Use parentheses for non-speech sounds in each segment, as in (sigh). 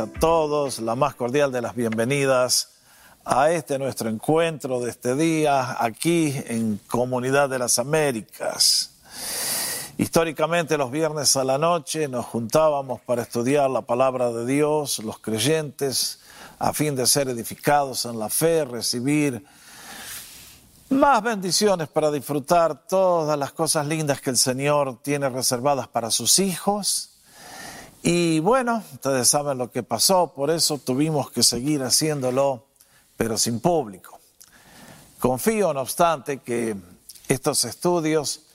a todos la más cordial de las bienvenidas a este nuestro encuentro de este día aquí en Comunidad de las Américas. Históricamente los viernes a la noche nos juntábamos para estudiar la palabra de Dios, los creyentes, a fin de ser edificados en la fe, recibir más bendiciones para disfrutar todas las cosas lindas que el Señor tiene reservadas para sus hijos y bueno, ustedes saben lo que pasó, por eso tuvimos que seguir haciéndolo, pero sin público. Confío, no obstante, que estos estudios,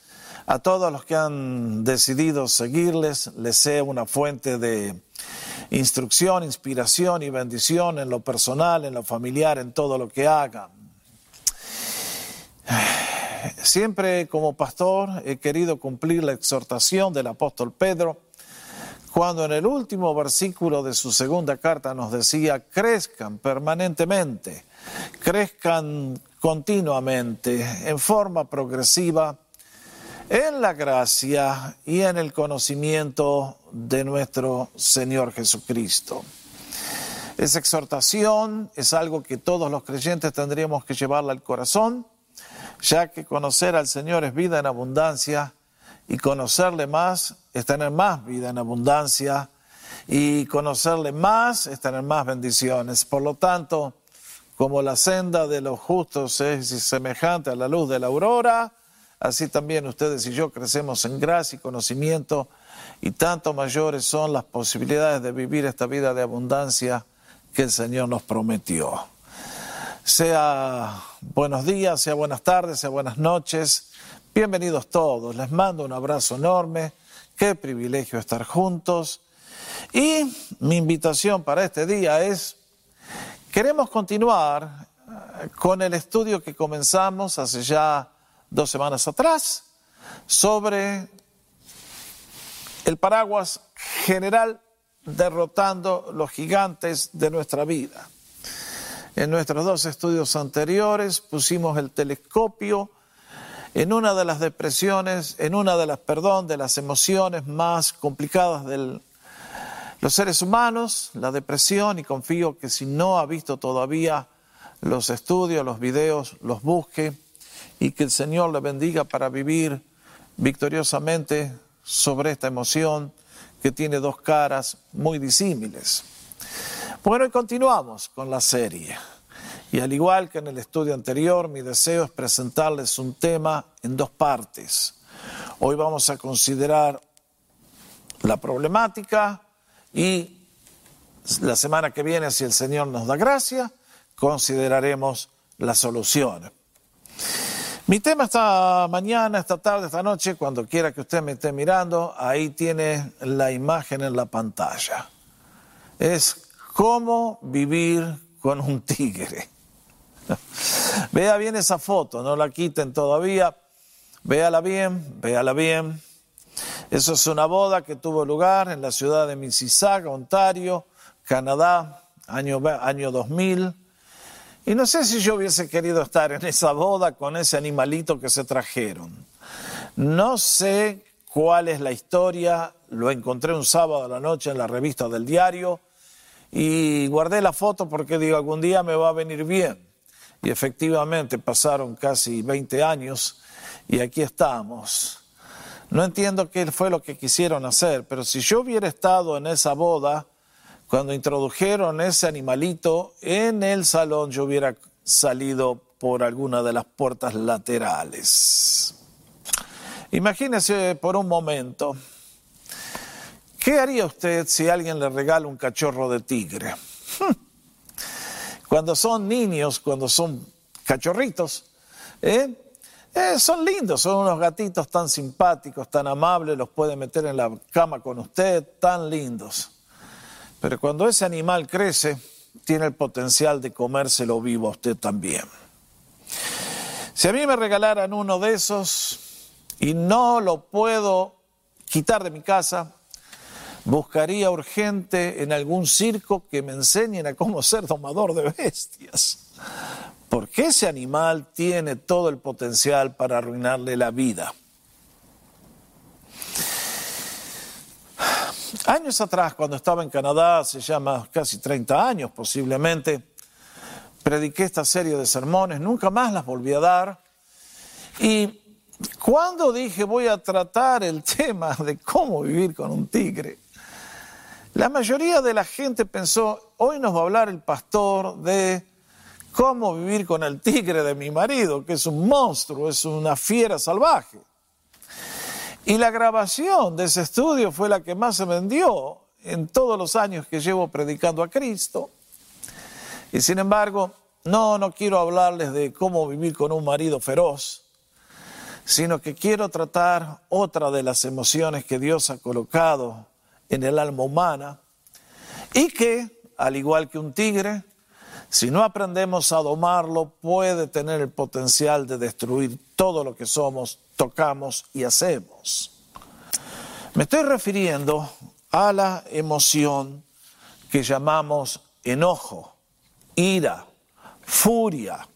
a todos los que han decidido seguirles, les sea una fuente de instrucción, inspiración y bendición en lo personal, en lo familiar, en todo lo que hagan. Siempre como pastor he querido cumplir la exhortación del apóstol Pedro cuando en el último versículo de su segunda carta nos decía, crezcan permanentemente, crezcan continuamente, en forma progresiva, en la gracia y en el conocimiento de nuestro Señor Jesucristo. Esa exhortación es algo que todos los creyentes tendríamos que llevarla al corazón, ya que conocer al Señor es vida en abundancia y conocerle más es tener más vida en abundancia y conocerle más es tener más bendiciones. Por lo tanto, como la senda de los justos es semejante a la luz de la aurora, así también ustedes y yo crecemos en gracia y conocimiento y tanto mayores son las posibilidades de vivir esta vida de abundancia que el Señor nos prometió. Sea buenos días, sea buenas tardes, sea buenas noches. Bienvenidos todos, les mando un abrazo enorme, qué privilegio estar juntos. Y mi invitación para este día es, queremos continuar eh, con el estudio que comenzamos hace ya dos semanas atrás sobre el paraguas general derrotando los gigantes de nuestra vida. En nuestros dos estudios anteriores pusimos el telescopio en una de las depresiones, en una de las, perdón, de las emociones más complicadas de los seres humanos, la depresión, y confío que si no ha visto todavía los estudios, los videos, los busque y que el Señor le bendiga para vivir victoriosamente sobre esta emoción que tiene dos caras muy disímiles. Bueno, y continuamos con la serie. Y al igual que en el estudio anterior, mi deseo es presentarles un tema en dos partes. Hoy vamos a considerar la problemática y la semana que viene, si el Señor nos da gracia, consideraremos la solución. Mi tema esta mañana, esta tarde, esta noche, cuando quiera que usted me esté mirando, ahí tiene la imagen en la pantalla. Es cómo vivir con un tigre. (laughs) Vea bien esa foto, no la quiten todavía. Véala bien, véala bien. Eso es una boda que tuvo lugar en la ciudad de Mississauga, Ontario, Canadá, año, año 2000. Y no sé si yo hubiese querido estar en esa boda con ese animalito que se trajeron. No sé cuál es la historia, lo encontré un sábado a la noche en la revista del diario y guardé la foto porque digo, algún día me va a venir bien. Y efectivamente pasaron casi 20 años y aquí estamos. No entiendo qué fue lo que quisieron hacer, pero si yo hubiera estado en esa boda, cuando introdujeron ese animalito en el salón, yo hubiera salido por alguna de las puertas laterales. Imagínese por un momento, ¿qué haría usted si alguien le regala un cachorro de tigre? (laughs) Cuando son niños, cuando son cachorritos, ¿eh? Eh, son lindos, son unos gatitos tan simpáticos, tan amables, los puede meter en la cama con usted, tan lindos. Pero cuando ese animal crece, tiene el potencial de comérselo vivo a usted también. Si a mí me regalaran uno de esos y no lo puedo quitar de mi casa, buscaría urgente en algún circo que me enseñen a cómo ser domador de bestias. Porque ese animal tiene todo el potencial para arruinarle la vida. Años atrás, cuando estaba en Canadá, se llama casi 30 años posiblemente, prediqué esta serie de sermones, nunca más las volví a dar. Y cuando dije voy a tratar el (laughs) tema de cómo vivir con un tigre, la mayoría de la gente pensó, hoy nos va a hablar el pastor de cómo vivir con el tigre de mi marido, que es un monstruo, es una fiera salvaje. Y la grabación de ese estudio fue la que más se vendió en todos los años que llevo predicando a Cristo. Y sin embargo, no, no quiero hablarles de cómo vivir con un marido feroz, sino que quiero tratar otra de las emociones que Dios ha colocado en el alma humana y que, al igual que un tigre, si no aprendemos a domarlo, puede tener el potencial de destruir todo lo que somos, tocamos y hacemos. Me estoy refiriendo a la emoción que llamamos enojo, ira, furia,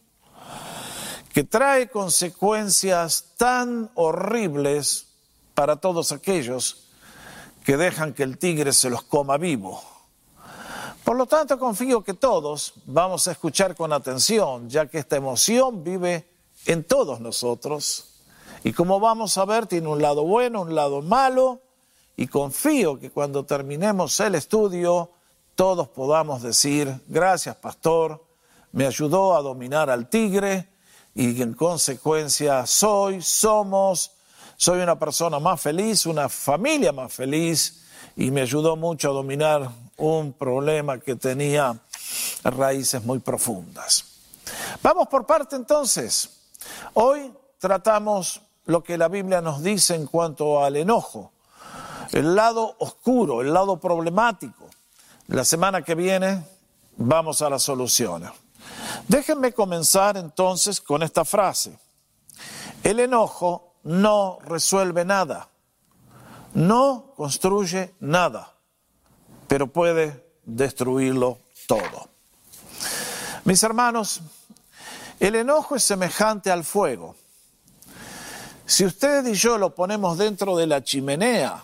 que trae consecuencias tan horribles para todos aquellos que dejan que el tigre se los coma vivo. Por lo tanto, confío que todos vamos a escuchar con atención, ya que esta emoción vive en todos nosotros. Y como vamos a ver, tiene un lado bueno, un lado malo, y confío que cuando terminemos el estudio, todos podamos decir, gracias pastor, me ayudó a dominar al tigre y en consecuencia soy, somos, soy una persona más feliz, una familia más feliz y me ayudó mucho a dominar un problema que tenía raíces muy profundas. Vamos por parte entonces. Hoy tratamos lo que la Biblia nos dice en cuanto al enojo, el lado oscuro, el lado problemático. La semana que viene vamos a las soluciones. Déjenme comenzar entonces con esta frase. El enojo no resuelve nada, no construye nada, pero puede destruirlo todo. Mis hermanos, el enojo es semejante al fuego. Si usted y yo lo ponemos dentro de la chimenea,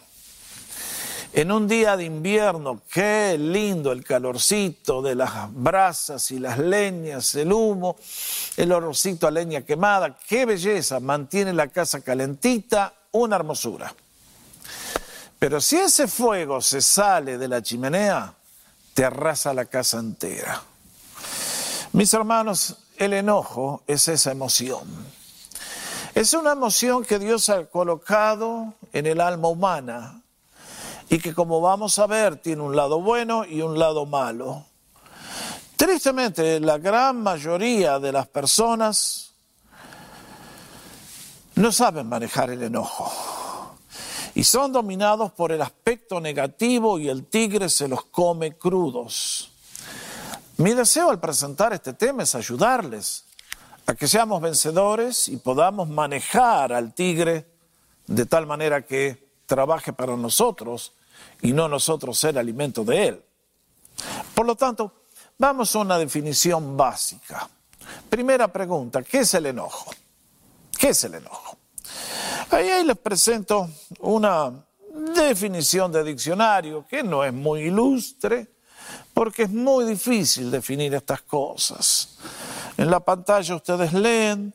en un día de invierno, qué lindo el calorcito de las brasas y las leñas, el humo, el olorcito a leña quemada, qué belleza, mantiene la casa calentita, una hermosura. Pero si ese fuego se sale de la chimenea, te arrasa la casa entera. Mis hermanos, el enojo es esa emoción. Es una emoción que Dios ha colocado en el alma humana y que como vamos a ver tiene un lado bueno y un lado malo. Tristemente, la gran mayoría de las personas no saben manejar el enojo y son dominados por el aspecto negativo y el tigre se los come crudos. Mi deseo al presentar este tema es ayudarles a que seamos vencedores y podamos manejar al tigre de tal manera que trabaje para nosotros y no nosotros ser alimento de él. Por lo tanto, vamos a una definición básica. Primera pregunta, ¿qué es el enojo? ¿Qué es el enojo? Ahí, les presento una definición de diccionario que no es muy ilustre, porque es muy difícil definir estas cosas. En la pantalla ustedes leen,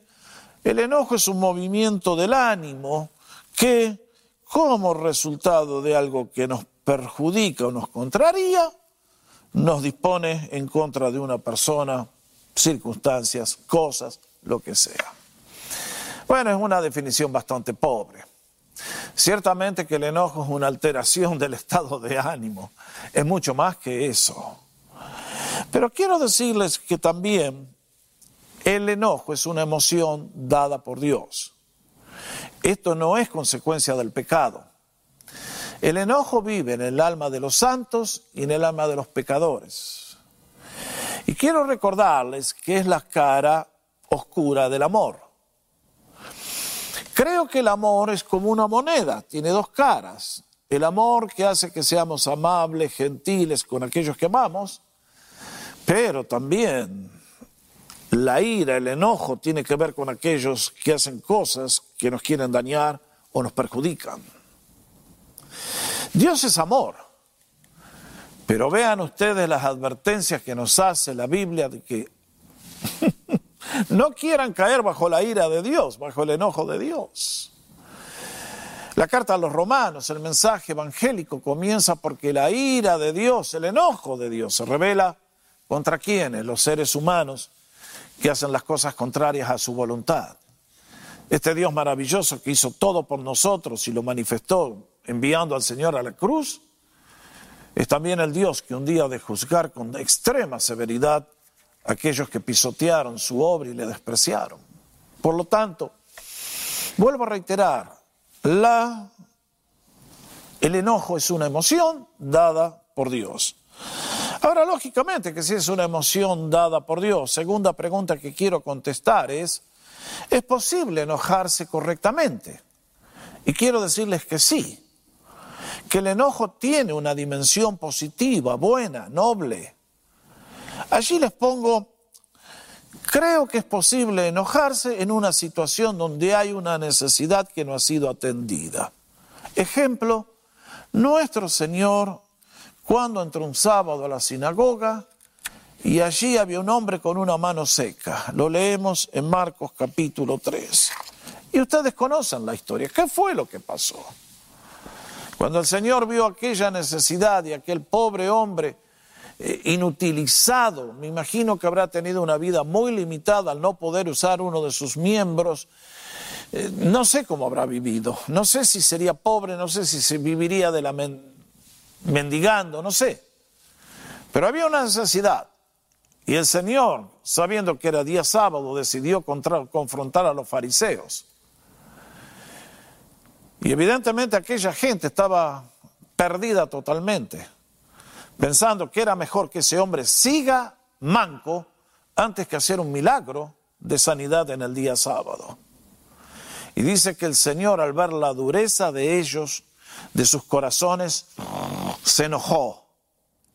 el enojo es un movimiento del ánimo que como resultado de algo que nos perjudica o nos contraría, nos dispone en contra de una persona, circunstancias, cosas, lo que sea. Bueno, es una definición bastante pobre. Ciertamente que el enojo es una alteración del estado de ánimo, es mucho más que eso. Pero quiero decirles que también el enojo es una emoción dada por Dios. Esto no es consecuencia del pecado. El enojo vive en el alma de los santos y en el alma de los pecadores. Y quiero recordarles que es la cara oscura del amor. Creo que el amor es como una moneda, tiene dos caras. El amor que hace que seamos amables, gentiles con aquellos que amamos, pero también la ira, el enojo tiene que ver con aquellos que hacen cosas que nos quieren dañar o nos perjudican. Dios es amor. Pero vean ustedes las advertencias que nos hace la Biblia de que (laughs) no quieran caer bajo la ira de Dios, bajo el enojo de Dios. La carta a los romanos, el mensaje evangélico comienza porque la ira de Dios, el enojo de Dios se revela contra quienes, los seres humanos que hacen las cosas contrarias a su voluntad. Este Dios maravilloso que hizo todo por nosotros y lo manifestó enviando al Señor a la cruz, es también el Dios que un día de juzgar con extrema severidad a aquellos que pisotearon su obra y le despreciaron. Por lo tanto, vuelvo a reiterar, la, el enojo es una emoción dada por Dios. Ahora, lógicamente que si es una emoción dada por Dios, segunda pregunta que quiero contestar es, ¿es posible enojarse correctamente? Y quiero decirles que sí, que el enojo tiene una dimensión positiva, buena, noble. Allí les pongo Creo que es posible enojarse en una situación donde hay una necesidad que no ha sido atendida. Ejemplo, nuestro Señor, cuando entró un sábado a la sinagoga, y allí había un hombre con una mano seca. Lo leemos en Marcos capítulo 3. Y ustedes conocen la historia. ¿Qué fue lo que pasó? Cuando el Señor vio aquella necesidad y aquel pobre hombre eh, inutilizado. Me imagino que habrá tenido una vida muy limitada al no poder usar uno de sus miembros. Eh, no sé cómo habrá vivido, no sé si sería pobre, no sé si se viviría de la mendigando, no sé. Pero había una necesidad. Y el Señor, sabiendo que era día sábado, decidió confrontar a los fariseos. Y evidentemente aquella gente estaba perdida totalmente pensando que era mejor que ese hombre siga manco antes que hacer un milagro de sanidad en el día sábado. Y dice que el Señor al ver la dureza de ellos, de sus corazones, se enojó,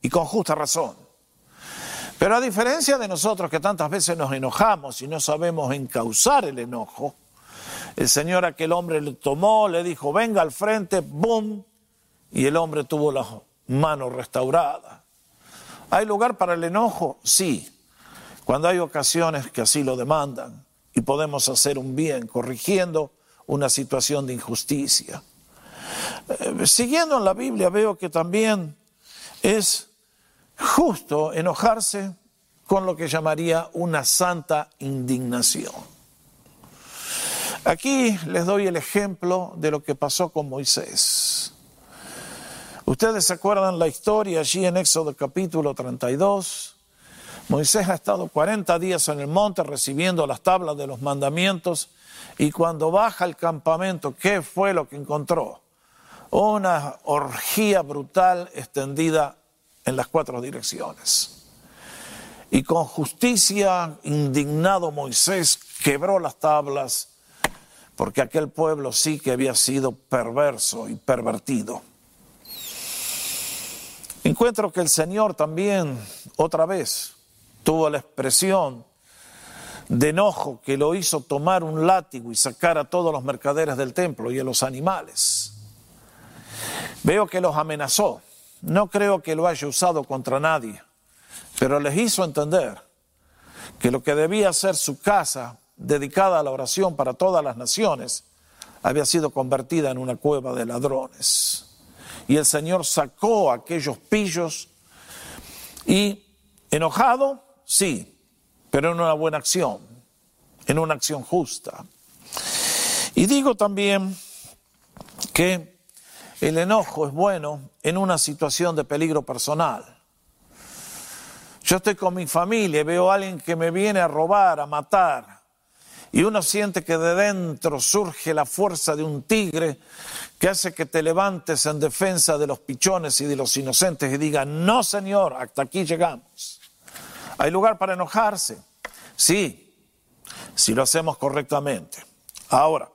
y con justa razón. Pero a diferencia de nosotros que tantas veces nos enojamos y no sabemos encauzar el enojo, el Señor aquel hombre le tomó, le dijo, venga al frente, ¡boom! Y el hombre tuvo la mano restaurada. ¿Hay lugar para el enojo? Sí, cuando hay ocasiones que así lo demandan y podemos hacer un bien corrigiendo una situación de injusticia. Eh, siguiendo en la Biblia veo que también es justo enojarse con lo que llamaría una santa indignación. Aquí les doy el ejemplo de lo que pasó con Moisés. Ustedes se acuerdan la historia allí en Éxodo capítulo 32. Moisés ha estado 40 días en el monte recibiendo las tablas de los mandamientos y cuando baja al campamento, ¿qué fue lo que encontró? Una orgía brutal extendida en las cuatro direcciones. Y con justicia, indignado Moisés, quebró las tablas porque aquel pueblo sí que había sido perverso y pervertido. Encuentro que el Señor también, otra vez, tuvo la expresión de enojo que lo hizo tomar un látigo y sacar a todos los mercaderes del templo y a los animales. Veo que los amenazó. No creo que lo haya usado contra nadie, pero les hizo entender que lo que debía ser su casa, dedicada a la oración para todas las naciones, había sido convertida en una cueva de ladrones y el Señor sacó a aquellos pillos y enojado, sí, pero en una buena acción, en una acción justa. Y digo también que el enojo es bueno en una situación de peligro personal. Yo estoy con mi familia y veo a alguien que me viene a robar, a matar, y uno siente que de dentro surge la fuerza de un tigre que hace que te levantes en defensa de los pichones y de los inocentes y diga, no señor, hasta aquí llegamos. ¿Hay lugar para enojarse? Sí, si lo hacemos correctamente. Ahora,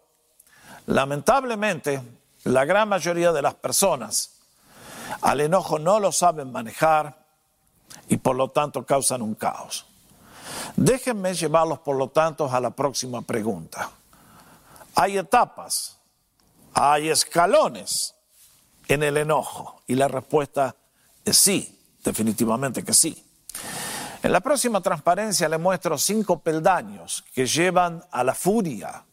lamentablemente, la gran mayoría de las personas al enojo no lo saben manejar y por lo tanto causan un caos. Déjenme llevarlos por lo tanto a la próxima pregunta. Hay etapas hay escalones en el enojo. Y la respuesta es sí. definitivamente que sí. En la próxima transparencia le muestro cinco peldaños que llevan a la furia.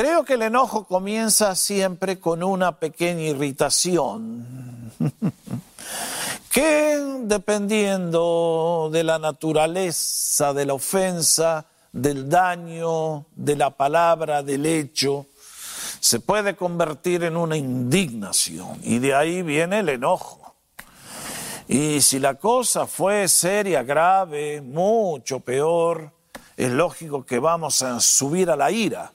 Creo que el enojo comienza siempre con una pequeña irritación, (laughs) que dependiendo de la naturaleza de la ofensa, del daño, de la palabra, del hecho, se puede convertir en una indignación y de ahí viene el enojo. Y si la cosa fue seria, grave, mucho peor, es lógico que vamos a subir a la ira.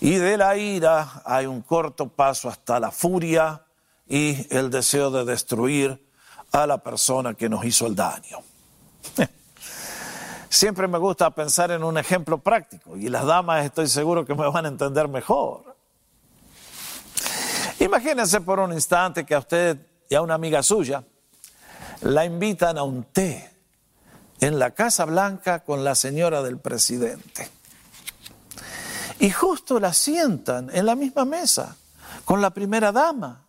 Y de la ira hay un corto paso hasta la furia y el deseo de destruir a la persona que nos hizo el daño. (laughs) Siempre me gusta pensar en un ejemplo práctico y las damas estoy seguro que me van a entender mejor. Imagínense por un instante que a usted y a una amiga suya la invitan a un té en la Casa Blanca con la señora del presidente. Y justo la sientan en la misma mesa con la primera dama.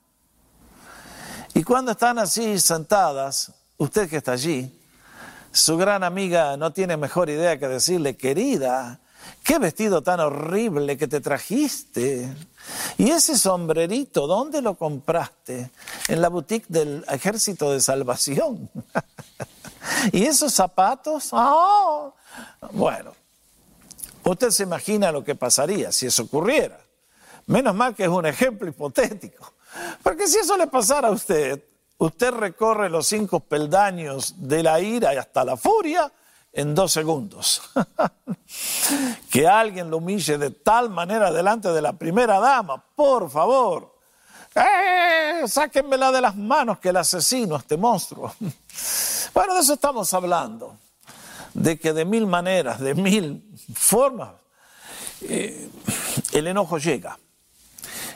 Y cuando están así sentadas, usted que está allí, su gran amiga no tiene mejor idea que decirle, querida, qué vestido tan horrible que te trajiste. ¿Y ese sombrerito, dónde lo compraste? En la boutique del Ejército de Salvación. (laughs) ¿Y esos zapatos? ¡Oh! Bueno, usted se imagina lo que pasaría si eso ocurriera. Menos mal que es un ejemplo hipotético. Porque si eso le pasara a usted, usted recorre los cinco peldaños de la ira hasta la furia en dos segundos. (laughs) que alguien lo humille de tal manera delante de la primera dama, por favor. ¡Eh! Sáquenmela de las manos que el asesino, este monstruo. (laughs) bueno, de eso estamos hablando. De que de mil maneras, de mil formas, eh, el enojo llega.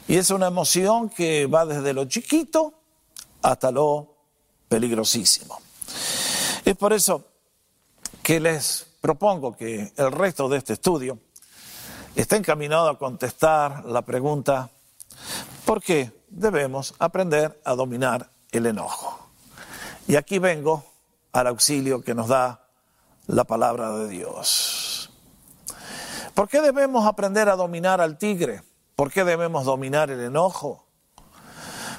Y es una emoción que va desde lo chiquito hasta lo peligrosísimo. Es por eso que les propongo que el resto de este estudio esté encaminado a contestar la pregunta, ¿por qué debemos aprender a dominar el enojo? Y aquí vengo al auxilio que nos da la palabra de Dios. ¿Por qué debemos aprender a dominar al tigre? ¿Por qué debemos dominar el enojo?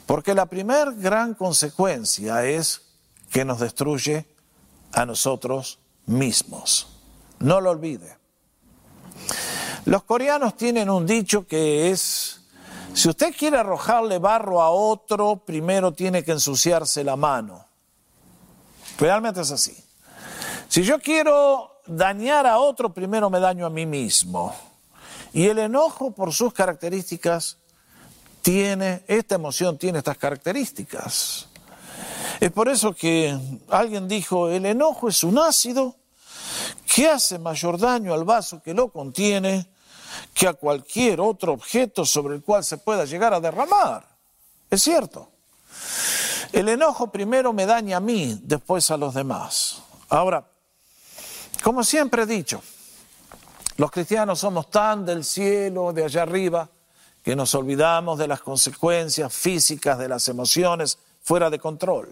Porque la primer gran consecuencia es que nos destruye a nosotros mismos. No lo olvide. Los coreanos tienen un dicho que es, si usted quiere arrojarle barro a otro, primero tiene que ensuciarse la mano. Realmente es así. Si yo quiero dañar a otro, primero me daño a mí mismo. Y el enojo, por sus características, tiene, esta emoción tiene estas características. Es por eso que alguien dijo, el enojo es un ácido que hace mayor daño al vaso que lo contiene que a cualquier otro objeto sobre el cual se pueda llegar a derramar. Es cierto. El enojo primero me daña a mí, después a los demás. Ahora, como siempre he dicho, los cristianos somos tan del cielo, de allá arriba, que nos olvidamos de las consecuencias físicas de las emociones fuera de control.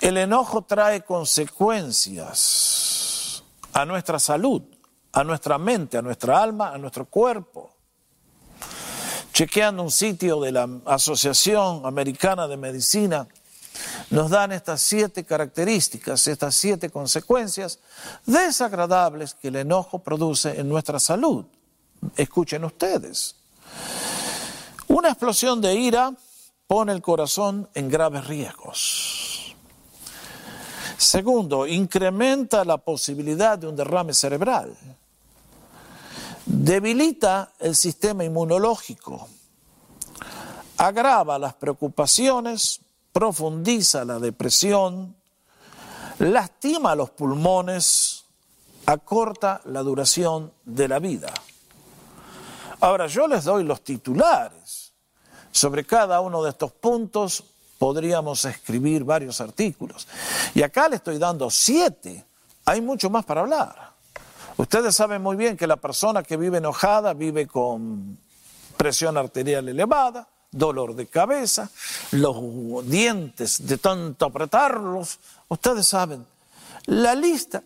El enojo trae consecuencias a nuestra salud, a nuestra mente, a nuestra alma, a nuestro cuerpo. Chequeando un sitio de la Asociación Americana de Medicina, nos dan estas siete características, estas siete consecuencias desagradables que el enojo produce en nuestra salud. Escuchen ustedes. Una explosión de ira pone el corazón en graves riesgos. Segundo, incrementa la posibilidad de un derrame cerebral. Debilita el sistema inmunológico. Agrava las preocupaciones, profundiza la depresión, lastima los pulmones, acorta la duración de la vida. Ahora yo les doy los titulares sobre cada uno de estos puntos podríamos escribir varios artículos. Y acá le estoy dando siete. Hay mucho más para hablar. Ustedes saben muy bien que la persona que vive enojada vive con presión arterial elevada, dolor de cabeza, los dientes de tanto apretarlos. Ustedes saben, la lista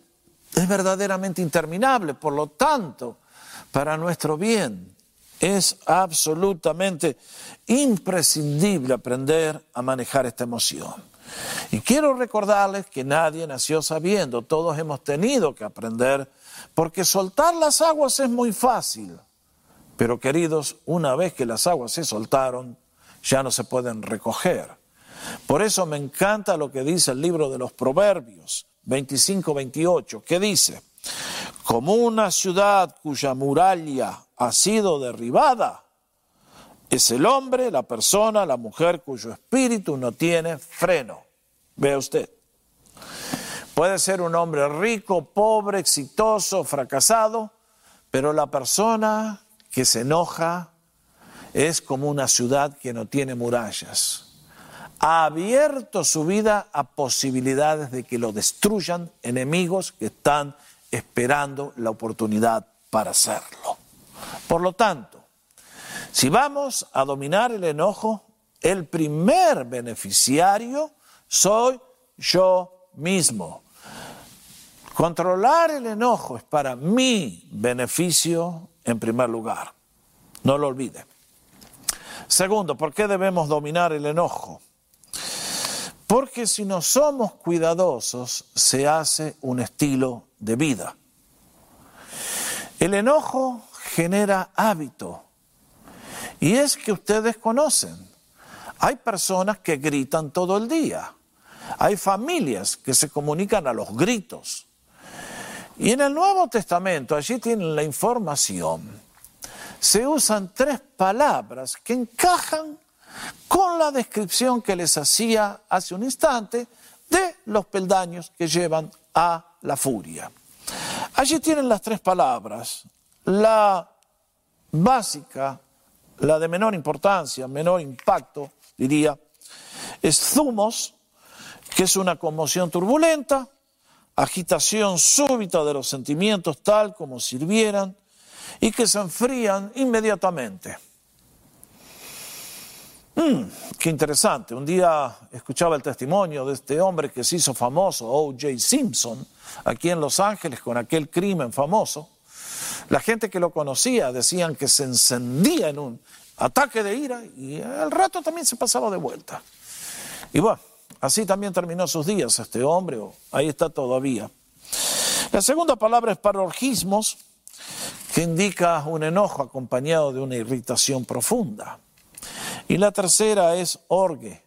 es verdaderamente interminable, por lo tanto, para nuestro bien es absolutamente imprescindible aprender a manejar esta emoción. Y quiero recordarles que nadie nació sabiendo, todos hemos tenido que aprender, porque soltar las aguas es muy fácil. Pero queridos, una vez que las aguas se soltaron, ya no se pueden recoger. Por eso me encanta lo que dice el libro de los Proverbios 25-28, que dice, como una ciudad cuya muralla ha sido derribada, es el hombre, la persona, la mujer cuyo espíritu no tiene freno. Vea usted. Puede ser un hombre rico, pobre, exitoso, fracasado, pero la persona que se enoja es como una ciudad que no tiene murallas. Ha abierto su vida a posibilidades de que lo destruyan enemigos que están esperando la oportunidad para hacerlo. Por lo tanto, si vamos a dominar el enojo, el primer beneficiario soy yo mismo. Controlar el enojo es para mi beneficio en primer lugar. No lo olvide. Segundo, ¿por qué debemos dominar el enojo? Porque si no somos cuidadosos, se hace un estilo de vida. El enojo genera hábito. Y es que ustedes conocen, hay personas que gritan todo el día. Hay familias que se comunican a los gritos. Y en el Nuevo Testamento, allí tienen la información, se usan tres palabras que encajan con la descripción que les hacía hace un instante de los peldaños que llevan a la furia. Allí tienen las tres palabras. La básica, la de menor importancia, menor impacto, diría, es zumos, que es una conmoción turbulenta, agitación súbita de los sentimientos tal como sirvieran y que se enfrían inmediatamente. Mm, qué interesante. Un día escuchaba el testimonio de este hombre que se hizo famoso, O.J. Simpson, aquí en Los Ángeles con aquel crimen famoso. La gente que lo conocía decían que se encendía en un ataque de ira y al rato también se pasaba de vuelta. Y bueno, Así también terminó sus días este hombre, o ahí está todavía. La segunda palabra es parorgismos, que indica un enojo acompañado de una irritación profunda. Y la tercera es orgue,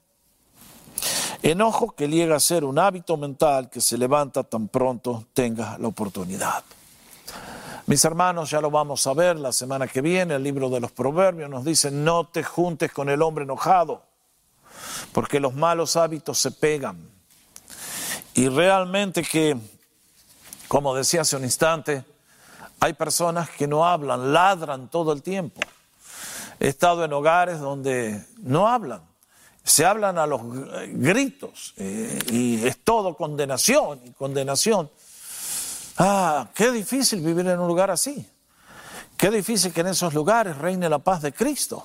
enojo que llega a ser un hábito mental que se levanta tan pronto tenga la oportunidad. Mis hermanos, ya lo vamos a ver la semana que viene, el libro de los proverbios nos dice, no te juntes con el hombre enojado porque los malos hábitos se pegan. Y realmente que, como decía hace un instante, hay personas que no hablan, ladran todo el tiempo. He estado en hogares donde no hablan, se hablan a los gritos eh, y es todo condenación y condenación. Ah, qué difícil vivir en un lugar así. Qué difícil que en esos lugares reine la paz de Cristo.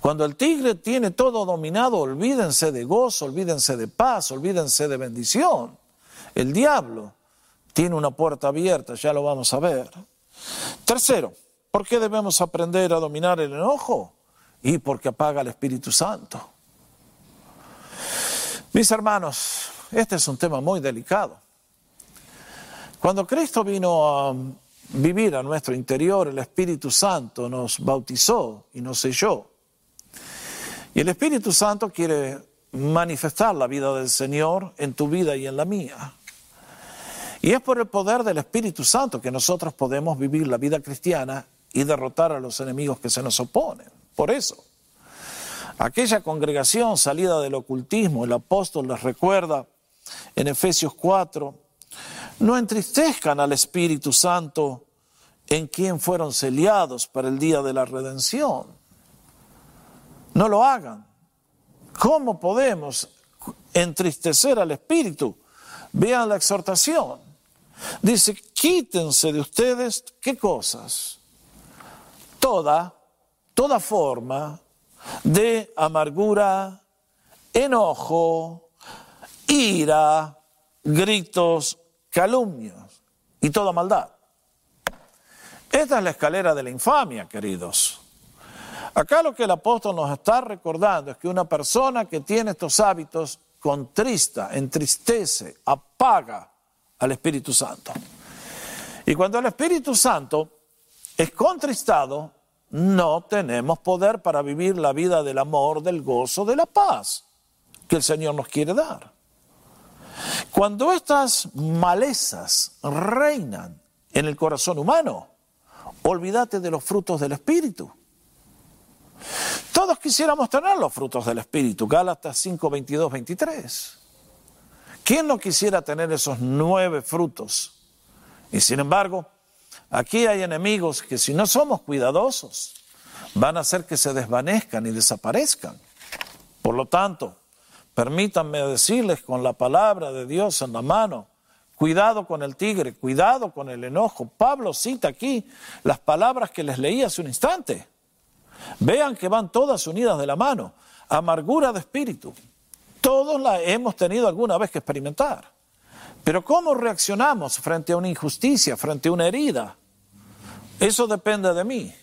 Cuando el tigre tiene todo dominado, olvídense de gozo, olvídense de paz, olvídense de bendición. El diablo tiene una puerta abierta, ya lo vamos a ver. Tercero, ¿por qué debemos aprender a dominar el enojo? Y porque apaga el Espíritu Santo. Mis hermanos, este es un tema muy delicado. Cuando Cristo vino a vivir a nuestro interior, el Espíritu Santo nos bautizó y nos selló. Y el Espíritu Santo quiere manifestar la vida del Señor en tu vida y en la mía. Y es por el poder del Espíritu Santo que nosotros podemos vivir la vida cristiana y derrotar a los enemigos que se nos oponen. Por eso, aquella congregación salida del ocultismo, el apóstol les recuerda en Efesios 4, no entristezcan al Espíritu Santo en quien fueron celiados para el día de la redención. No lo hagan. ¿Cómo podemos entristecer al Espíritu? Vean la exhortación. Dice, quítense de ustedes, ¿qué cosas? Toda, toda forma de amargura, enojo, ira, gritos, calumnias y toda maldad. Esta es la escalera de la infamia, queridos. Acá lo que el apóstol nos está recordando es que una persona que tiene estos hábitos contrista, entristece, apaga al Espíritu Santo. Y cuando el Espíritu Santo es contristado, no tenemos poder para vivir la vida del amor, del gozo, de la paz que el Señor nos quiere dar. Cuando estas malezas reinan en el corazón humano, olvídate de los frutos del Espíritu. Todos quisiéramos tener los frutos del Espíritu, Gálatas 5, 22, 23. ¿Quién no quisiera tener esos nueve frutos? Y sin embargo, aquí hay enemigos que si no somos cuidadosos, van a hacer que se desvanezcan y desaparezcan. Por lo tanto, permítanme decirles con la palabra de Dios en la mano, cuidado con el tigre, cuidado con el enojo. Pablo cita aquí las palabras que les leí hace un instante. Vean que van todas unidas de la mano. Amargura de espíritu. Todos la hemos tenido alguna vez que experimentar. Pero ¿cómo reaccionamos frente a una injusticia, frente a una herida? Eso depende de mí.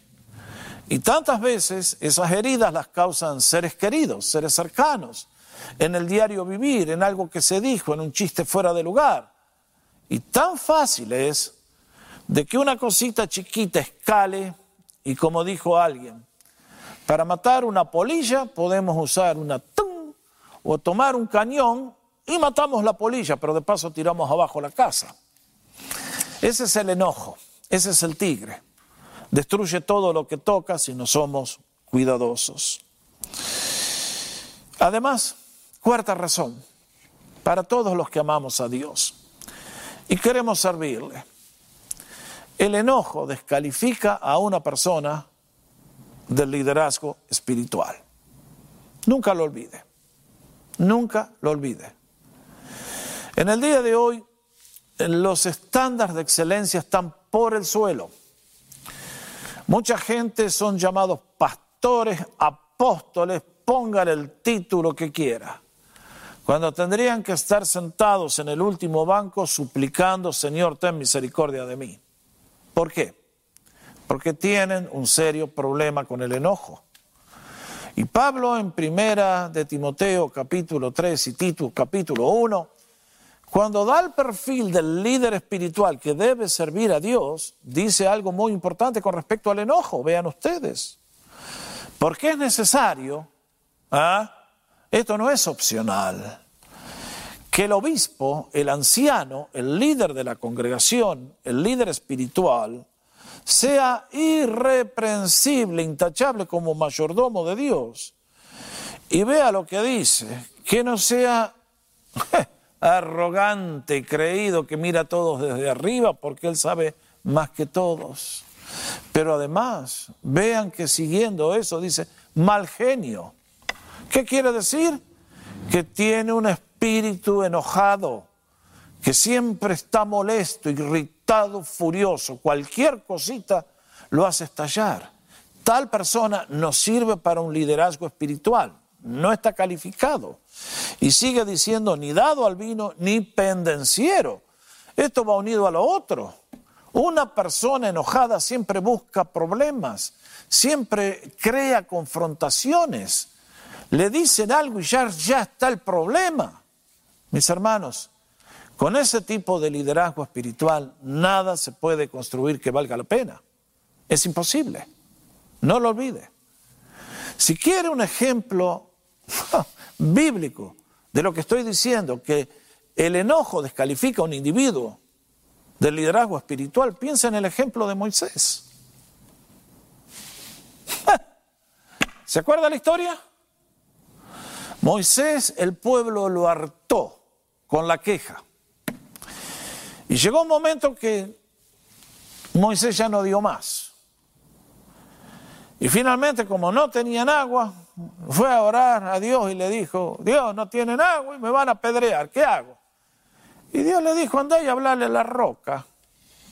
Y tantas veces esas heridas las causan seres queridos, seres cercanos, en el diario vivir, en algo que se dijo, en un chiste fuera de lugar. Y tan fácil es de que una cosita chiquita escale y como dijo alguien, para matar una polilla podemos usar una tum o tomar un cañón y matamos la polilla, pero de paso tiramos abajo la casa. Ese es el enojo, ese es el tigre. Destruye todo lo que toca si no somos cuidadosos. Además, cuarta razón, para todos los que amamos a Dios y queremos servirle, el enojo descalifica a una persona del liderazgo espiritual. Nunca lo olvide, nunca lo olvide. En el día de hoy, los estándares de excelencia están por el suelo. Mucha gente son llamados pastores, apóstoles, pongan el título que quiera, cuando tendrían que estar sentados en el último banco suplicando, Señor, ten misericordia de mí. ¿Por qué? Porque tienen un serio problema con el enojo. Y Pablo en primera de Timoteo capítulo 3 y Tito capítulo 1, cuando da el perfil del líder espiritual que debe servir a Dios, dice algo muy importante con respecto al enojo, vean ustedes. Porque es necesario, ¿ah? esto no es opcional, que el obispo, el anciano, el líder de la congregación, el líder espiritual, sea irreprensible, intachable como mayordomo de Dios. Y vea lo que dice, que no sea (laughs) arrogante, creído, que mira a todos desde arriba porque él sabe más que todos. Pero además, vean que siguiendo eso dice mal genio. ¿Qué quiere decir? Que tiene un espíritu enojado, que siempre está molesto, irritado, furioso, cualquier cosita lo hace estallar. Tal persona no sirve para un liderazgo espiritual, no está calificado. Y sigue diciendo, ni dado al vino, ni pendenciero. Esto va unido a lo otro. Una persona enojada siempre busca problemas, siempre crea confrontaciones. Le dicen algo y ya, ya está el problema. Mis hermanos, con ese tipo de liderazgo espiritual, nada se puede construir que valga la pena. Es imposible. No lo olvide. Si quiere un ejemplo (laughs) bíblico de lo que estoy diciendo, que el enojo descalifica a un individuo del liderazgo espiritual, piensa en el ejemplo de Moisés. ¿Se acuerda la historia? Moisés, el pueblo lo hartó con la queja. Y llegó un momento que Moisés ya no dio más. Y finalmente, como no tenían agua, fue a orar a Dios y le dijo, Dios, no tienen agua y me van a pedrear, ¿qué hago? Y Dios le dijo, anda y hablarle a la roca,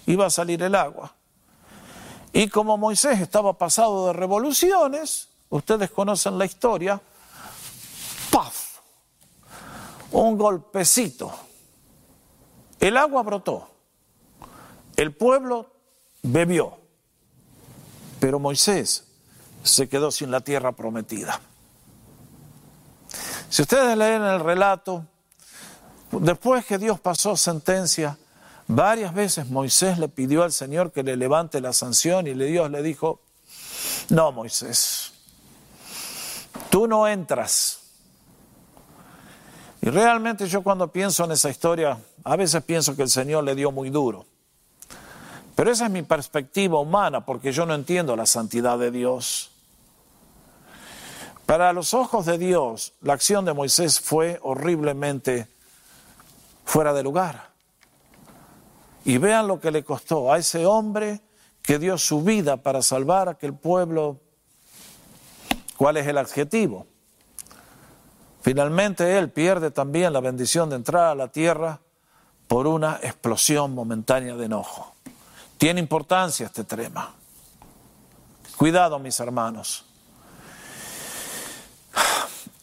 y va a salir el agua. Y como Moisés estaba pasado de revoluciones, ustedes conocen la historia, ¡paf! Un golpecito. El agua brotó. El pueblo bebió. Pero Moisés se quedó sin la tierra prometida. Si ustedes leen el relato, después que Dios pasó sentencia, varias veces Moisés le pidió al Señor que le levante la sanción y Dios le dijo, no Moisés, tú no entras. Y realmente yo cuando pienso en esa historia, a veces pienso que el Señor le dio muy duro. Pero esa es mi perspectiva humana porque yo no entiendo la santidad de Dios. Para los ojos de Dios, la acción de Moisés fue horriblemente fuera de lugar. Y vean lo que le costó a ese hombre que dio su vida para salvar a aquel pueblo. ¿Cuál es el adjetivo? Finalmente él pierde también la bendición de entrar a la tierra por una explosión momentánea de enojo. Tiene importancia este tema. Cuidado, mis hermanos.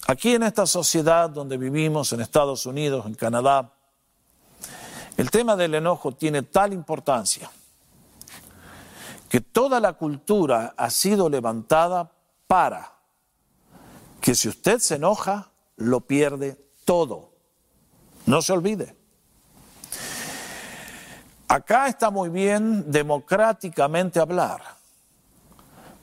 Aquí en esta sociedad donde vivimos, en Estados Unidos, en Canadá, el tema del enojo tiene tal importancia que toda la cultura ha sido levantada para que si usted se enoja, lo pierde todo. No se olvide. Acá está muy bien democráticamente hablar,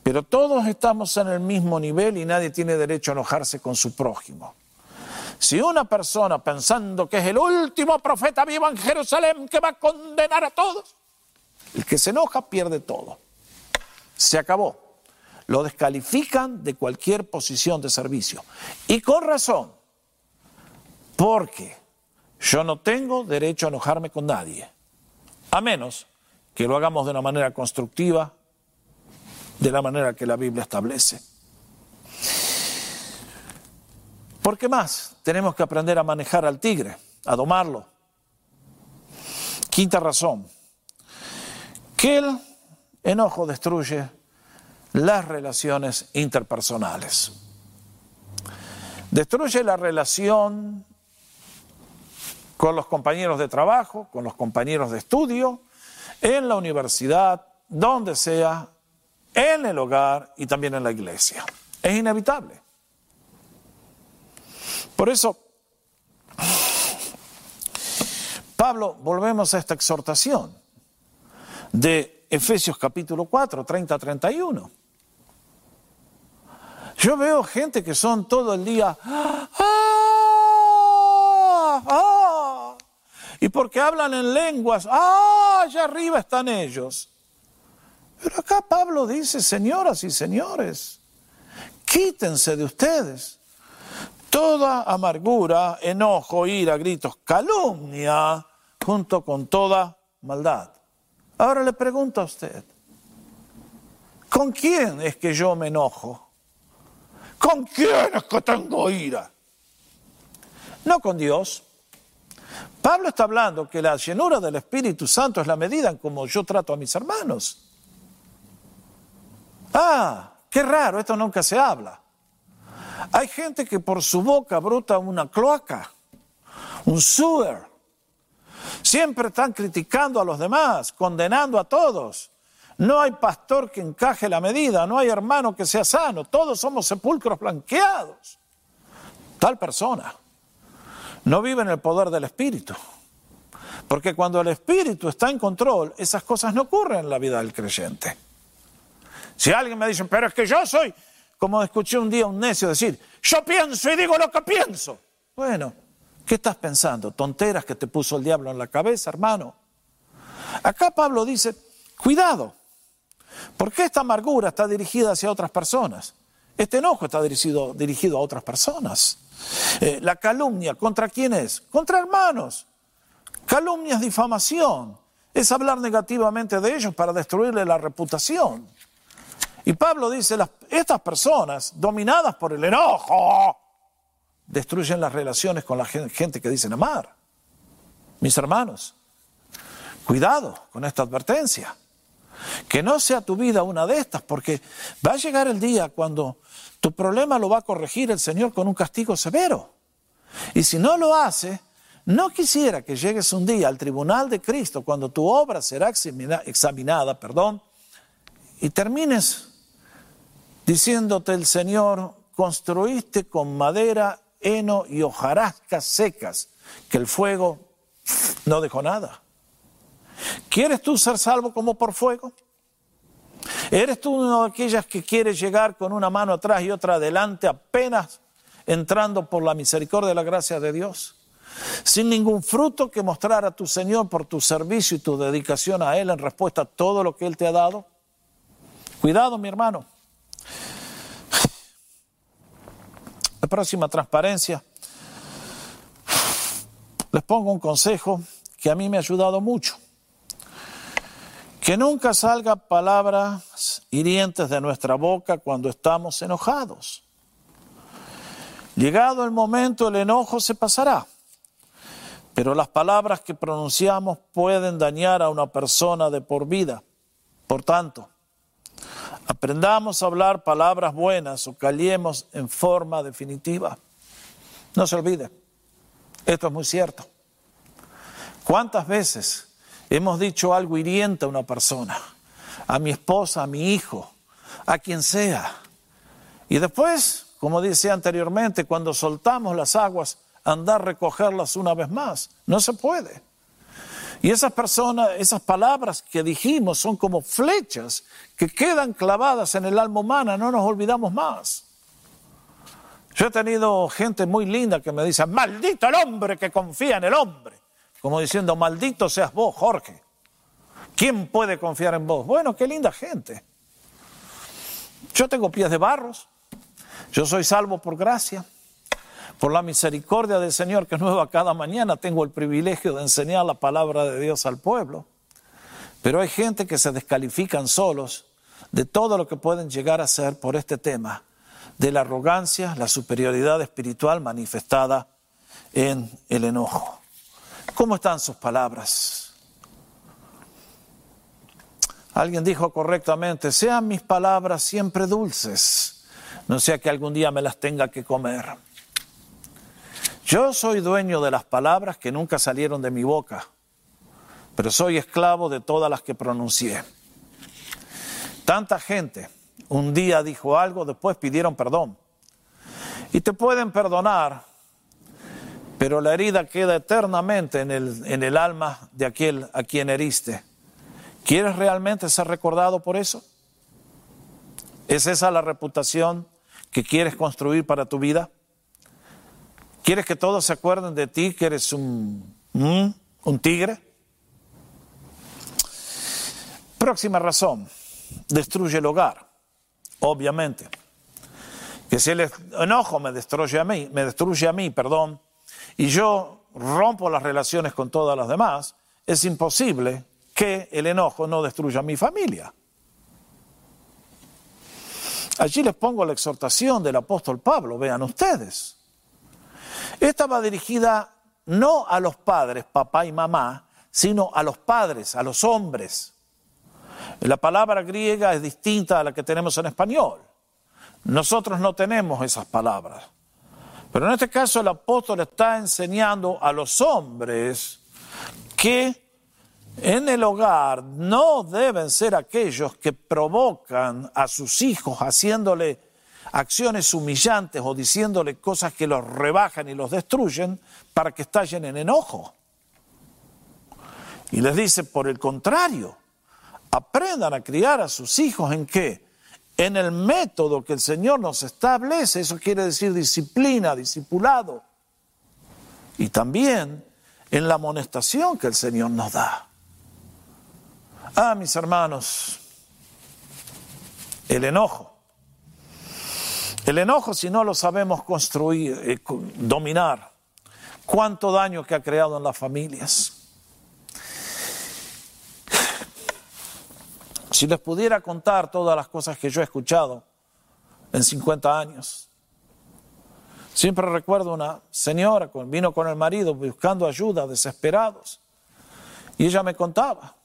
pero todos estamos en el mismo nivel y nadie tiene derecho a enojarse con su prójimo. Si una persona pensando que es el último profeta vivo en Jerusalén que va a condenar a todos, el que se enoja pierde todo. Se acabó. Lo descalifican de cualquier posición de servicio. Y con razón, porque yo no tengo derecho a enojarme con nadie a menos que lo hagamos de una manera constructiva, de la manera que la Biblia establece. ¿Por qué más? Tenemos que aprender a manejar al tigre, a domarlo. Quinta razón, que el enojo destruye las relaciones interpersonales. Destruye la relación con los compañeros de trabajo, con los compañeros de estudio, en la universidad, donde sea, en el hogar y también en la iglesia. Es inevitable. Por eso, Pablo, volvemos a esta exhortación de Efesios capítulo 4, 30 31. Yo veo gente que son todo el día, ¡ah! ¡ah! Y porque hablan en lenguas, ¡ah! Allá arriba están ellos. Pero acá Pablo dice, señoras y señores, quítense de ustedes toda amargura, enojo, ira, gritos, calumnia, junto con toda maldad. Ahora le pregunto a usted, ¿con quién es que yo me enojo? ¿Con quién es que tengo ira? No con Dios, Pablo está hablando que la llenura del Espíritu Santo es la medida en cómo yo trato a mis hermanos. Ah, qué raro, esto nunca se habla. Hay gente que por su boca brota una cloaca, un sewer. Siempre están criticando a los demás, condenando a todos. No hay pastor que encaje la medida, no hay hermano que sea sano, todos somos sepulcros blanqueados. Tal persona no vive en el poder del Espíritu. Porque cuando el Espíritu está en control, esas cosas no ocurren en la vida del creyente. Si alguien me dice, pero es que yo soy, como escuché un día un necio decir, yo pienso y digo lo que pienso. Bueno, ¿qué estás pensando? ¿Tonteras que te puso el diablo en la cabeza, hermano? Acá Pablo dice, cuidado, porque esta amargura está dirigida hacia otras personas. Este enojo está dirigido, dirigido a otras personas. Eh, la calumnia, ¿contra quién es? Contra hermanos. Calumnia es difamación, es hablar negativamente de ellos para destruirle la reputación. Y Pablo dice, estas personas, dominadas por el enojo, destruyen las relaciones con la gente que dicen amar. Mis hermanos, cuidado con esta advertencia. Que no sea tu vida una de estas, porque va a llegar el día cuando tu problema lo va a corregir el Señor con un castigo severo. Y si no lo hace, no quisiera que llegues un día al tribunal de Cristo cuando tu obra será examinada, perdón, y termines diciéndote el Señor, construiste con madera, heno y hojarascas secas, que el fuego no dejó nada. ¿Quieres tú ser salvo como por fuego? ¿Eres tú una de aquellas que quiere llegar con una mano atrás y otra adelante apenas entrando por la misericordia y la gracia de Dios? Sin ningún fruto que mostrar a tu Señor por tu servicio y tu dedicación a Él en respuesta a todo lo que Él te ha dado. Cuidado, mi hermano. La próxima transparencia. Les pongo un consejo que a mí me ha ayudado mucho. Que nunca salga palabras hirientes de nuestra boca cuando estamos enojados. Llegado el momento, el enojo se pasará. Pero las palabras que pronunciamos pueden dañar a una persona de por vida. Por tanto, aprendamos a hablar palabras buenas o callemos en forma definitiva. No se olvide, esto es muy cierto. ¿Cuántas veces hemos dicho algo hiriente a una persona, a mi esposa, a mi hijo, a quien sea. Y después, como decía anteriormente, cuando soltamos las aguas, andar a recogerlas una vez más. No se puede. Y esas personas, esas palabras que dijimos son como flechas que quedan clavadas en el alma humana, no nos olvidamos más. Yo he tenido gente muy linda que me dice, maldito el hombre que confía en el hombre. Como diciendo, maldito seas vos, Jorge. ¿Quién puede confiar en vos? Bueno, qué linda gente. Yo tengo pies de barros. Yo soy salvo por gracia. Por la misericordia del Señor que es nueva cada mañana, tengo el privilegio de enseñar la palabra de Dios al pueblo. Pero hay gente que se descalifican solos de todo lo que pueden llegar a ser por este tema, de la arrogancia, la superioridad espiritual manifestada en el enojo. ¿Cómo están sus palabras? Alguien dijo correctamente, sean mis palabras siempre dulces, no sea que algún día me las tenga que comer. Yo soy dueño de las palabras que nunca salieron de mi boca, pero soy esclavo de todas las que pronuncié. Tanta gente un día dijo algo, después pidieron perdón. Y te pueden perdonar pero la herida queda eternamente en el, en el alma de aquel a quien heriste. ¿Quieres realmente ser recordado por eso? ¿Es esa la reputación que quieres construir para tu vida? ¿Quieres que todos se acuerden de ti, que eres un, un tigre? Próxima razón, destruye el hogar, obviamente. Que si el enojo me destruye a mí, me destruye a mí, perdón, y yo rompo las relaciones con todas las demás, es imposible que el enojo no destruya mi familia. Allí les pongo la exhortación del apóstol Pablo, vean ustedes. Esta va dirigida no a los padres, papá y mamá, sino a los padres, a los hombres. La palabra griega es distinta a la que tenemos en español. Nosotros no tenemos esas palabras. Pero en este caso el apóstol está enseñando a los hombres que en el hogar no deben ser aquellos que provocan a sus hijos haciéndole acciones humillantes o diciéndole cosas que los rebajan y los destruyen para que estallen en enojo. Y les dice, por el contrario, aprendan a criar a sus hijos en qué? En el método que el Señor nos establece, eso quiere decir disciplina, discipulado, y también en la amonestación que el Señor nos da. Ah, mis hermanos, el enojo. El enojo, si no lo sabemos construir, eh, dominar, cuánto daño que ha creado en las familias. Si les pudiera contar todas las cosas que yo he escuchado en 50 años. Siempre recuerdo una señora que vino con el marido buscando ayuda, desesperados. Y ella me contaba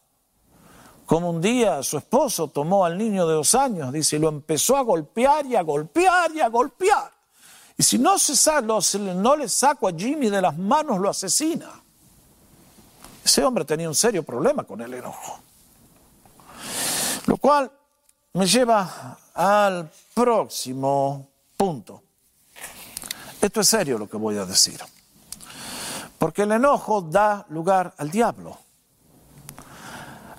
como un día su esposo tomó al niño de dos años, dice, y lo empezó a golpear y a golpear y a golpear. Y si no, se no le saco a Jimmy de las manos, lo asesina. Ese hombre tenía un serio problema con el enojo. Lo cual me lleva al próximo punto. Esto es serio lo que voy a decir. Porque el enojo da lugar al diablo.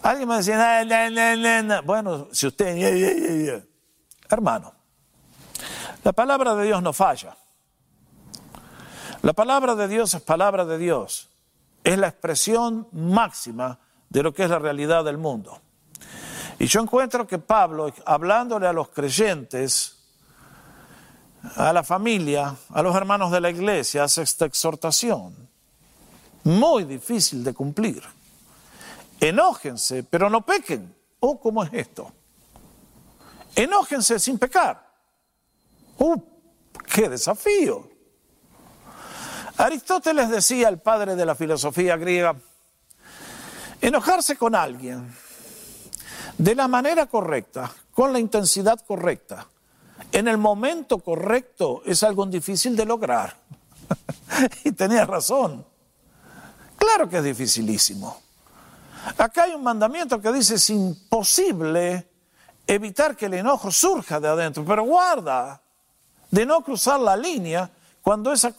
Alguien me decía, bueno, si usted, hermano, la palabra de Dios no falla. La palabra de Dios es palabra de Dios. Es la expresión máxima de lo que es la realidad del mundo. Y yo encuentro que Pablo, hablándole a los creyentes, a la familia, a los hermanos de la iglesia, hace esta exhortación, muy difícil de cumplir. Enójense, pero no pequen. Oh, ¿cómo es esto? Enójense sin pecar. ¡Uh, qué desafío! Aristóteles decía, el padre de la filosofía griega, enojarse con alguien de la manera correcta, con la intensidad correcta, en el momento correcto, es algo difícil de lograr. (laughs) y tenía razón. Claro que es dificilísimo. Acá hay un mandamiento que dice es imposible evitar que el enojo surja de adentro, pero guarda de no cruzar la línea cuando esa,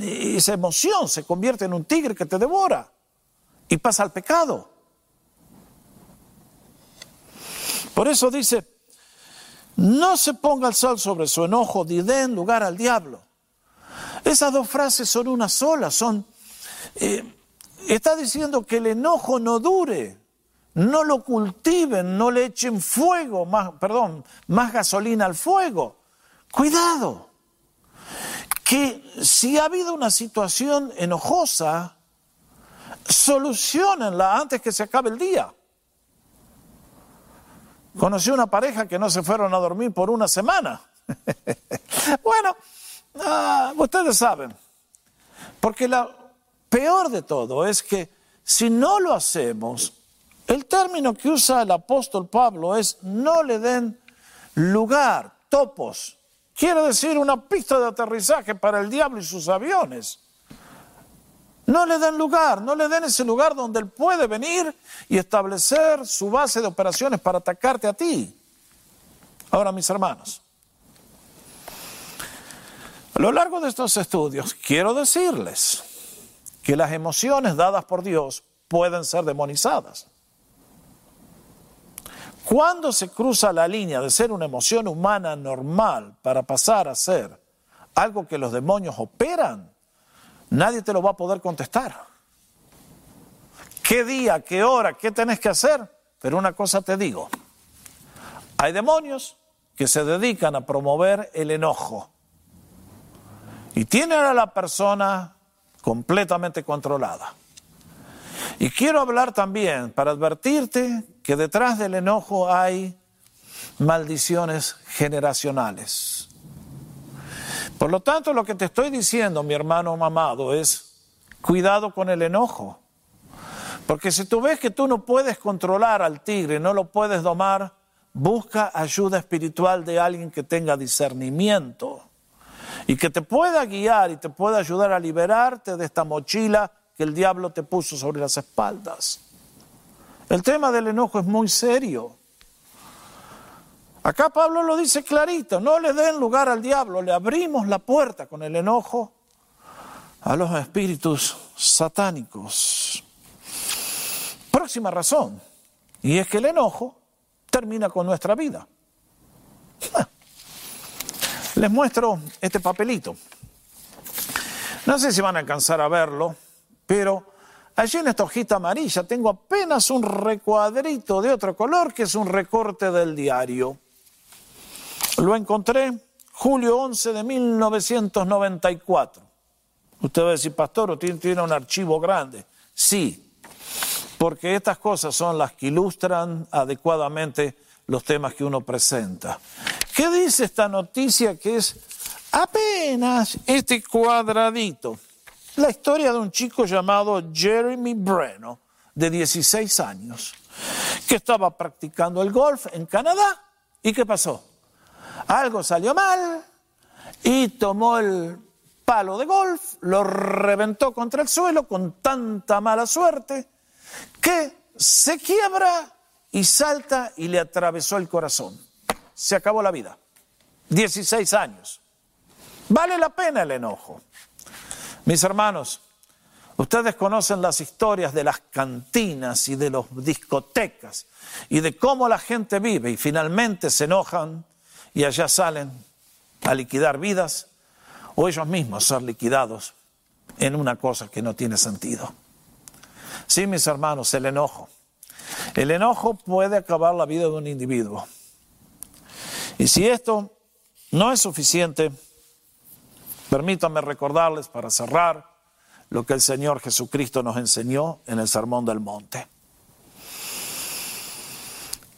esa emoción se convierte en un tigre que te devora y pasa al pecado. Por eso dice, no se ponga el sol sobre su enojo ni den lugar al diablo. Esas dos frases son una sola, son... Eh, está diciendo que el enojo no dure, no lo cultiven, no le echen fuego, más, perdón, más gasolina al fuego. Cuidado, que si ha habido una situación enojosa, solucionenla antes que se acabe el día. Conocí una pareja que no se fueron a dormir por una semana. (laughs) bueno, ah, ustedes saben, porque la peor de todo es que si no lo hacemos, el término que usa el apóstol Pablo es no le den lugar, topos. Quiere decir una pista de aterrizaje para el diablo y sus aviones. No le den lugar, no le den ese lugar donde Él puede venir y establecer su base de operaciones para atacarte a ti. Ahora, mis hermanos, a lo largo de estos estudios quiero decirles que las emociones dadas por Dios pueden ser demonizadas. Cuando se cruza la línea de ser una emoción humana normal para pasar a ser algo que los demonios operan, nadie te lo va a poder contestar. ¿Qué día, qué hora, qué tenés que hacer? Pero una cosa te digo, hay demonios que se dedican a promover el enojo y tienen a la persona completamente controlada. Y quiero hablar también para advertirte que detrás del enojo hay maldiciones generacionales. Por lo tanto, lo que te estoy diciendo, mi hermano mamado, es cuidado con el enojo. Porque si tú ves que tú no puedes controlar al tigre, no lo puedes domar, busca ayuda espiritual de alguien que tenga discernimiento y que te pueda guiar y te pueda ayudar a liberarte de esta mochila que el diablo te puso sobre las espaldas. El tema del enojo es muy serio. Acá Pablo lo dice clarito, no le den lugar al diablo, le abrimos la puerta con el enojo a los espíritus satánicos. Próxima razón, y es que el enojo termina con nuestra vida. Les muestro este papelito. No sé si van a alcanzar a verlo, pero allí en esta hojita amarilla tengo apenas un recuadrito de otro color que es un recorte del diario. Lo encontré julio 11 de 1994. Usted va a decir, pastor, usted tiene un archivo grande. Sí, porque estas cosas son las que ilustran adecuadamente los temas que uno presenta. ¿Qué dice esta noticia que es apenas este cuadradito? La historia de un chico llamado Jeremy Breno, de 16 años, que estaba practicando el golf en Canadá. ¿Y qué pasó? Algo salió mal y tomó el palo de golf, lo reventó contra el suelo con tanta mala suerte que se quiebra y salta y le atravesó el corazón. Se acabó la vida. 16 años. Vale la pena el enojo. Mis hermanos, ustedes conocen las historias de las cantinas y de las discotecas y de cómo la gente vive y finalmente se enojan y allá salen a liquidar vidas o ellos mismos ser liquidados en una cosa que no tiene sentido. Sí, mis hermanos, el enojo. El enojo puede acabar la vida de un individuo. Y si esto no es suficiente, permítanme recordarles para cerrar lo que el Señor Jesucristo nos enseñó en el Sermón del Monte.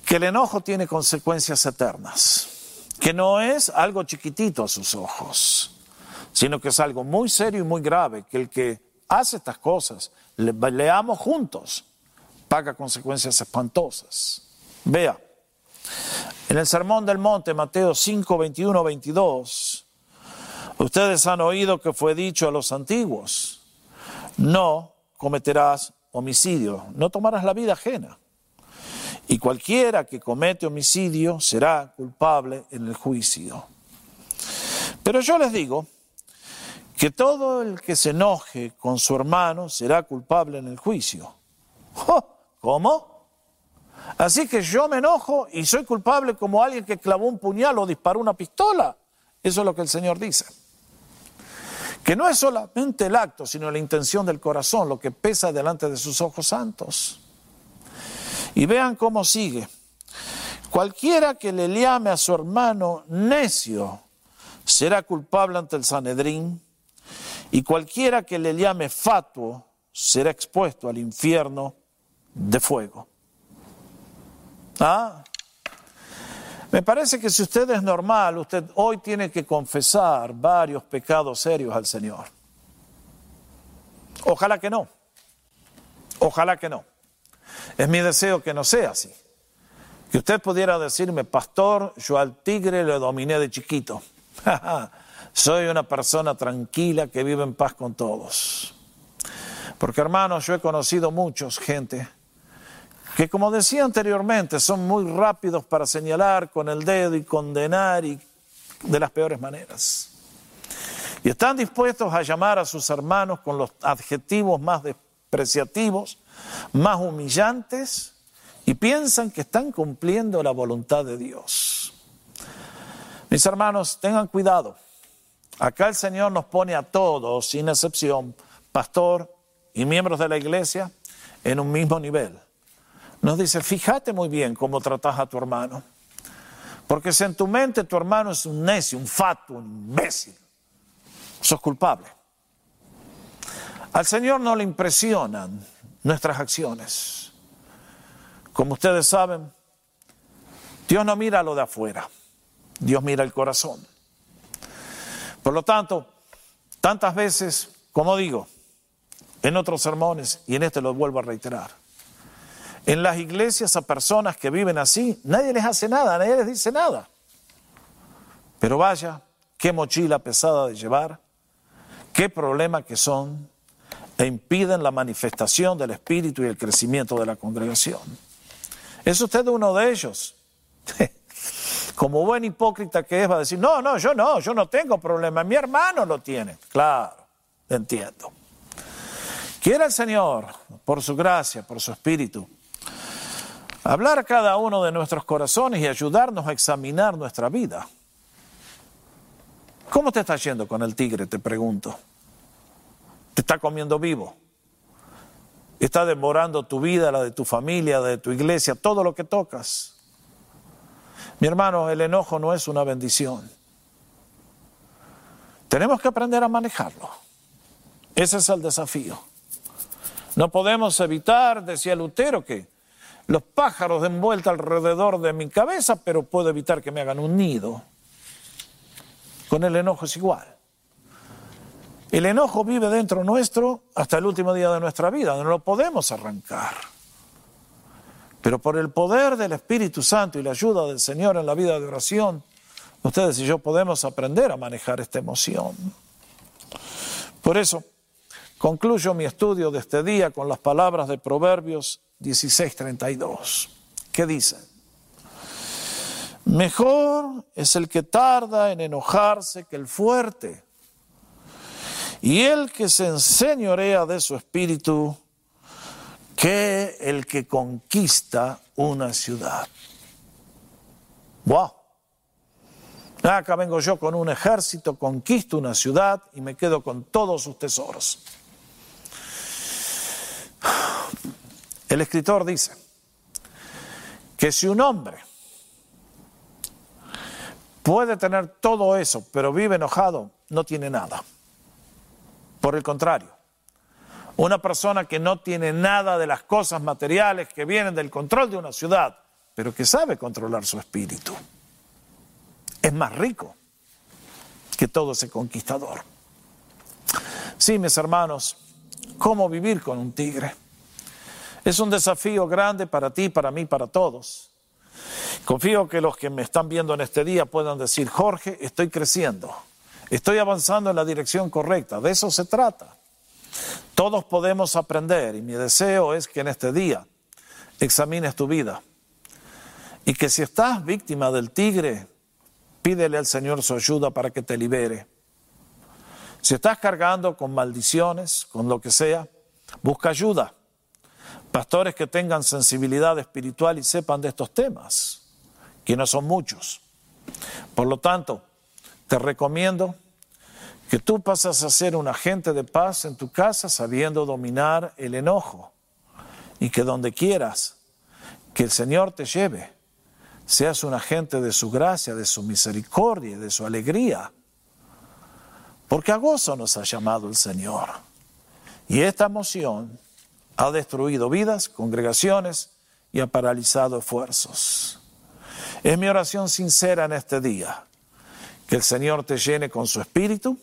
Que el enojo tiene consecuencias eternas, que no es algo chiquitito a sus ojos, sino que es algo muy serio y muy grave, que el que hace estas cosas, leamos juntos, paga consecuencias espantosas. Vea, en el Sermón del Monte, Mateo 5, 21, 22, ustedes han oído que fue dicho a los antiguos, no cometerás homicidio, no tomarás la vida ajena. Y cualquiera que comete homicidio será culpable en el juicio. Pero yo les digo que todo el que se enoje con su hermano será culpable en el juicio. ¿Cómo? Así que yo me enojo y soy culpable como alguien que clavó un puñal o disparó una pistola. Eso es lo que el Señor dice. Que no es solamente el acto, sino la intención del corazón, lo que pesa delante de sus ojos santos. Y vean cómo sigue. Cualquiera que le llame a su hermano necio será culpable ante el Sanedrín y cualquiera que le llame fatuo será expuesto al infierno de fuego. ¿Ah? Me parece que si usted es normal, usted hoy tiene que confesar varios pecados serios al Señor. Ojalá que no. Ojalá que no. Es mi deseo que no sea así. Que usted pudiera decirme, pastor, yo al tigre le dominé de chiquito. (laughs) Soy una persona tranquila que vive en paz con todos. Porque hermanos, yo he conocido muchos, gente, que como decía anteriormente, son muy rápidos para señalar con el dedo y condenar y de las peores maneras. Y están dispuestos a llamar a sus hermanos con los adjetivos más despreciativos, más humillantes, y piensan que están cumpliendo la voluntad de Dios. Mis hermanos, tengan cuidado. Acá el Señor nos pone a todos, sin excepción, pastor y miembros de la iglesia, en un mismo nivel. Nos dice, fíjate muy bien cómo tratas a tu hermano. Porque si en tu mente tu hermano es un necio, un fato, un imbécil, sos culpable. Al Señor no le impresionan nuestras acciones. Como ustedes saben, Dios no mira lo de afuera, Dios mira el corazón. Por lo tanto, tantas veces, como digo, en otros sermones, y en este lo vuelvo a reiterar, en las iglesias a personas que viven así, nadie les hace nada, nadie les dice nada. Pero vaya, qué mochila pesada de llevar, qué problema que son e impiden la manifestación del Espíritu y el crecimiento de la congregación. ¿Es usted uno de ellos? (laughs) como buen hipócrita que es, va a decir, no, no, yo no, yo no tengo problema, mi hermano lo tiene. Claro, entiendo. Quiere el Señor, por su gracia, por su espíritu, hablar a cada uno de nuestros corazones y ayudarnos a examinar nuestra vida. ¿Cómo te está yendo con el tigre? Te pregunto. ¿Te está comiendo vivo? ¿Está demorando tu vida, la de tu familia, de tu iglesia, todo lo que tocas? Mi hermano, el enojo no es una bendición. Tenemos que aprender a manejarlo. Ese es el desafío. No podemos evitar, decía Lutero, que los pájaros den vuelta alrededor de mi cabeza, pero puedo evitar que me hagan un nido. Con el enojo es igual. El enojo vive dentro nuestro hasta el último día de nuestra vida, no lo podemos arrancar. Pero por el poder del Espíritu Santo y la ayuda del Señor en la vida de oración, ustedes y yo podemos aprender a manejar esta emoción. Por eso, concluyo mi estudio de este día con las palabras de Proverbios 16:32, que dice, mejor es el que tarda en enojarse que el fuerte, y el que se enseñorea de su espíritu que el que conquista una ciudad. ¡Wow! Acá vengo yo con un ejército, conquisto una ciudad y me quedo con todos sus tesoros. El escritor dice que si un hombre puede tener todo eso, pero vive enojado, no tiene nada. Por el contrario, una persona que no tiene nada de las cosas materiales que vienen del control de una ciudad, pero que sabe controlar su espíritu, es más rico que todo ese conquistador. Sí, mis hermanos, ¿cómo vivir con un tigre? Es un desafío grande para ti, para mí, para todos. Confío que los que me están viendo en este día puedan decir, Jorge, estoy creciendo, estoy avanzando en la dirección correcta, de eso se trata. Todos podemos aprender y mi deseo es que en este día examines tu vida y que si estás víctima del tigre, pídele al Señor su ayuda para que te libere. Si estás cargando con maldiciones, con lo que sea, busca ayuda. Pastores que tengan sensibilidad espiritual y sepan de estos temas, que no son muchos. Por lo tanto, te recomiendo que tú pasas a ser un agente de paz en tu casa sabiendo dominar el enojo y que donde quieras que el Señor te lleve, seas un agente de su gracia, de su misericordia, de su alegría. Porque a gozo nos ha llamado el Señor. Y esta emoción ha destruido vidas, congregaciones y ha paralizado esfuerzos. Es mi oración sincera en este día, que el Señor te llene con su espíritu,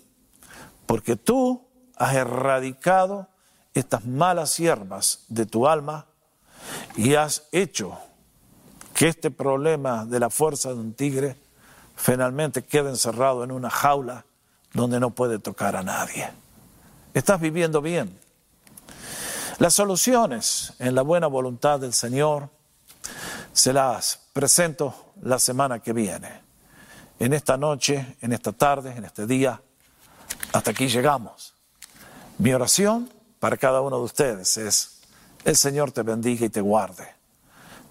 porque tú has erradicado estas malas hierbas de tu alma y has hecho que este problema de la fuerza de un tigre finalmente quede encerrado en una jaula donde no puede tocar a nadie. Estás viviendo bien. Las soluciones en la buena voluntad del Señor se las presento la semana que viene. En esta noche, en esta tarde, en este día, hasta aquí llegamos. Mi oración para cada uno de ustedes es, el Señor te bendiga y te guarde.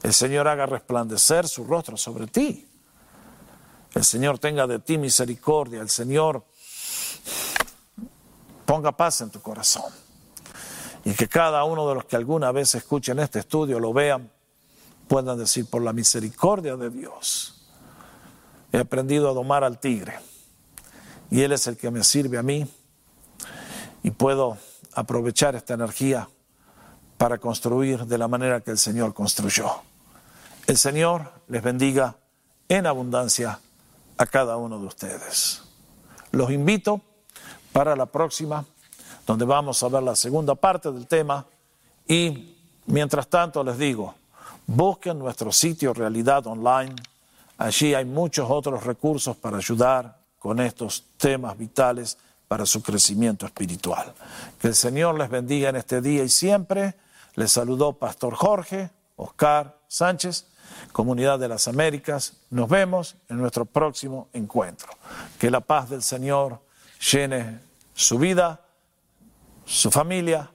El Señor haga resplandecer su rostro sobre ti. El Señor tenga de ti misericordia. El Señor ponga paz en tu corazón. Y que cada uno de los que alguna vez escuchen este estudio, lo vean, puedan decir, por la misericordia de Dios, he aprendido a domar al tigre y Él es el que me sirve a mí y puedo aprovechar esta energía para construir de la manera que el Señor construyó. El Señor les bendiga en abundancia a cada uno de ustedes. Los invito para la próxima, donde vamos a ver la segunda parte del tema y mientras tanto les digo, busquen nuestro sitio Realidad Online, allí hay muchos otros recursos para ayudar con estos temas vitales para su crecimiento espiritual. Que el Señor les bendiga en este día y siempre. Les saludó Pastor Jorge, Oscar Sánchez, Comunidad de las Américas. Nos vemos en nuestro próximo encuentro. Que la paz del Señor llene su vida, su familia,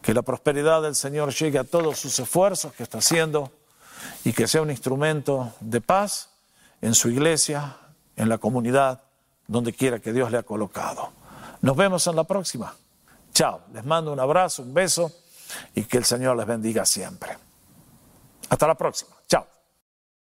que la prosperidad del Señor llegue a todos sus esfuerzos que está haciendo y que sea un instrumento de paz en su iglesia, en la comunidad, donde quiera que Dios le ha colocado. Nos vemos en la próxima. Chao, les mando un abrazo, un beso y que el Señor les bendiga siempre. Hasta la próxima.